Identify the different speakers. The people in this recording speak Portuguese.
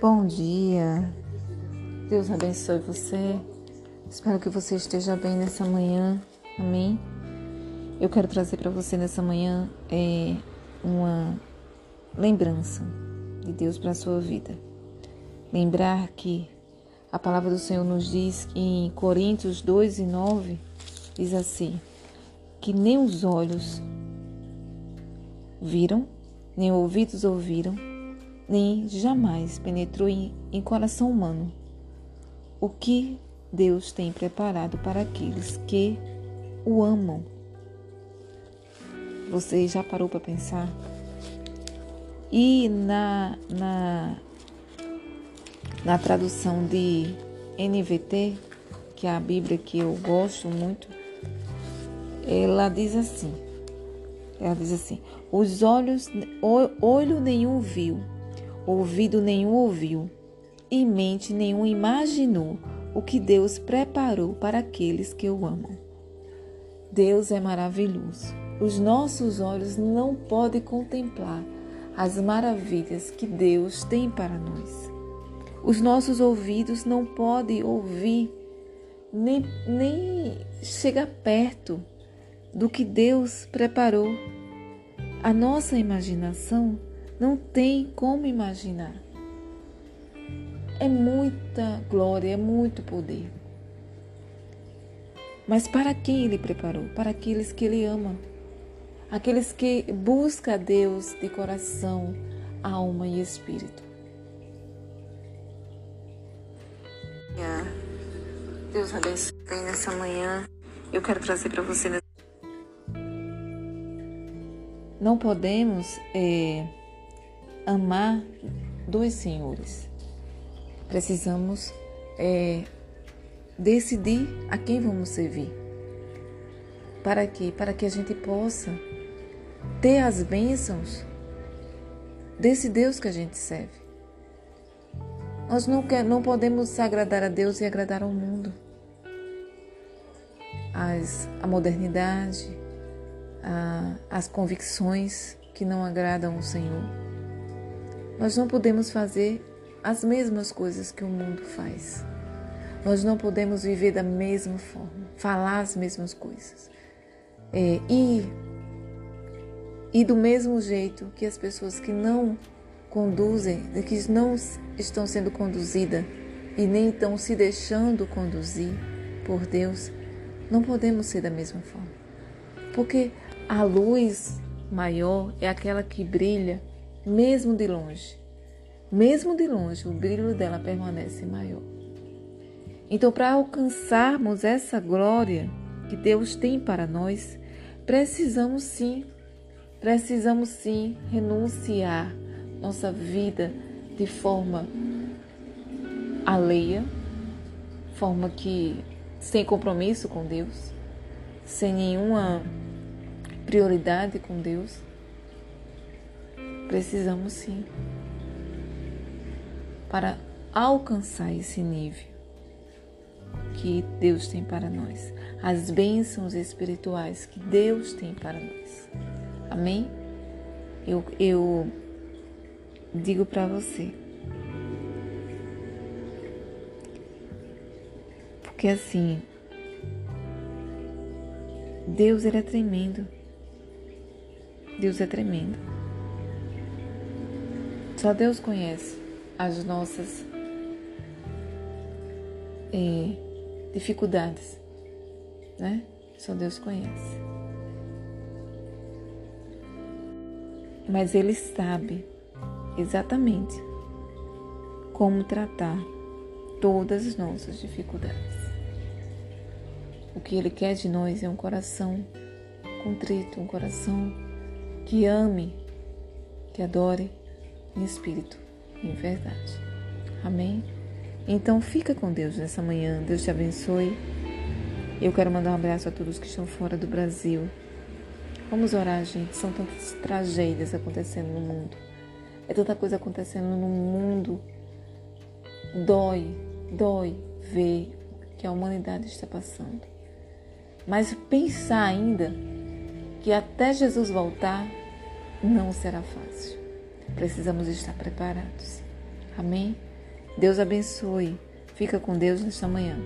Speaker 1: Bom dia. Deus abençoe você. Espero que você esteja bem nessa manhã. Amém. Eu quero trazer para você nessa manhã é, uma lembrança de Deus para a sua vida. Lembrar que a palavra do Senhor nos diz em Coríntios 2 e 9 diz assim: que nem os olhos viram, nem ouvidos ouviram, nem jamais penetrou em, em coração humano o que Deus tem preparado para aqueles que o amam. Você já parou para pensar? E na, na, na tradução de NVT, que é a Bíblia que eu gosto muito, ela diz assim: ela diz assim: os olhos, olho nenhum viu, ouvido nenhum ouviu, e mente nenhum imaginou o que Deus preparou para aqueles que o amam. Deus é maravilhoso. Os nossos olhos não podem contemplar as maravilhas que Deus tem para nós. Os nossos ouvidos não podem ouvir, nem, nem chegar perto do que Deus preparou. A nossa imaginação não tem como imaginar. É muita glória, é muito poder. Mas para quem ele preparou? Para aqueles que ele ama. Aqueles que buscam a Deus de coração, alma e espírito. Deus abençoe nessa manhã. Eu quero trazer para você. Não podemos é, amar dois senhores. Precisamos é, decidir a quem vamos servir. Para quê? Para que a gente possa ter as bênçãos desse Deus que a gente serve. Nós não, quer, não podemos agradar a Deus e agradar ao mundo. As, a modernidade, a, as convicções que não agradam ao Senhor. Nós não podemos fazer as mesmas coisas que o mundo faz. Nós não podemos viver da mesma forma, falar as mesmas coisas. É, e, e do mesmo jeito que as pessoas que não conduzem, que não estão sendo conduzidas e nem estão se deixando conduzir por Deus, não podemos ser da mesma forma. Porque a luz maior é aquela que brilha mesmo de longe. Mesmo de longe, o brilho dela permanece maior. Então, para alcançarmos essa glória que Deus tem para nós, precisamos sim, precisamos sim renunciar nossa vida de forma alheia, forma que sem compromisso com Deus, sem nenhuma prioridade com Deus. Precisamos sim para alcançar esse nível que Deus tem para nós, as bênçãos espirituais que Deus tem para nós. Amém? Eu, eu digo para você, porque assim, Deus ele é tremendo. Deus é tremendo. Só Deus conhece as nossas é, dificuldades, né? Só Deus conhece. Mas Ele sabe exatamente como tratar todas as nossas dificuldades. O que Ele quer de nós é um coração contrito, um coração que ame, que adore em espírito em verdade. Amém? Então fica com Deus nessa manhã. Deus te abençoe. Eu quero mandar um abraço a todos que estão fora do Brasil. Vamos orar, gente. São tantas tragédias acontecendo no mundo. É tanta coisa acontecendo no mundo. Dói, dói ver que a humanidade está passando. Mas pensar ainda que até Jesus voltar não será fácil. Precisamos estar preparados. Amém? Deus abençoe. Fica com Deus nesta manhã.